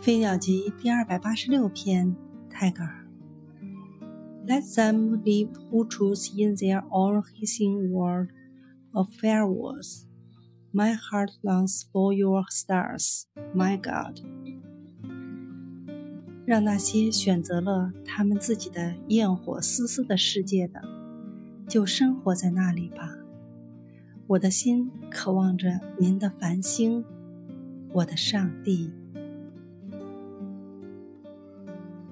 飞鸟集第二百八十六篇泰戈尔 let them live who choose in their own hissing world of farewells my heart longs for your stars my god 让那些选择了他们自己的焰火丝丝的世界的就生活在那里吧我的心渴望着您的繁星我的上帝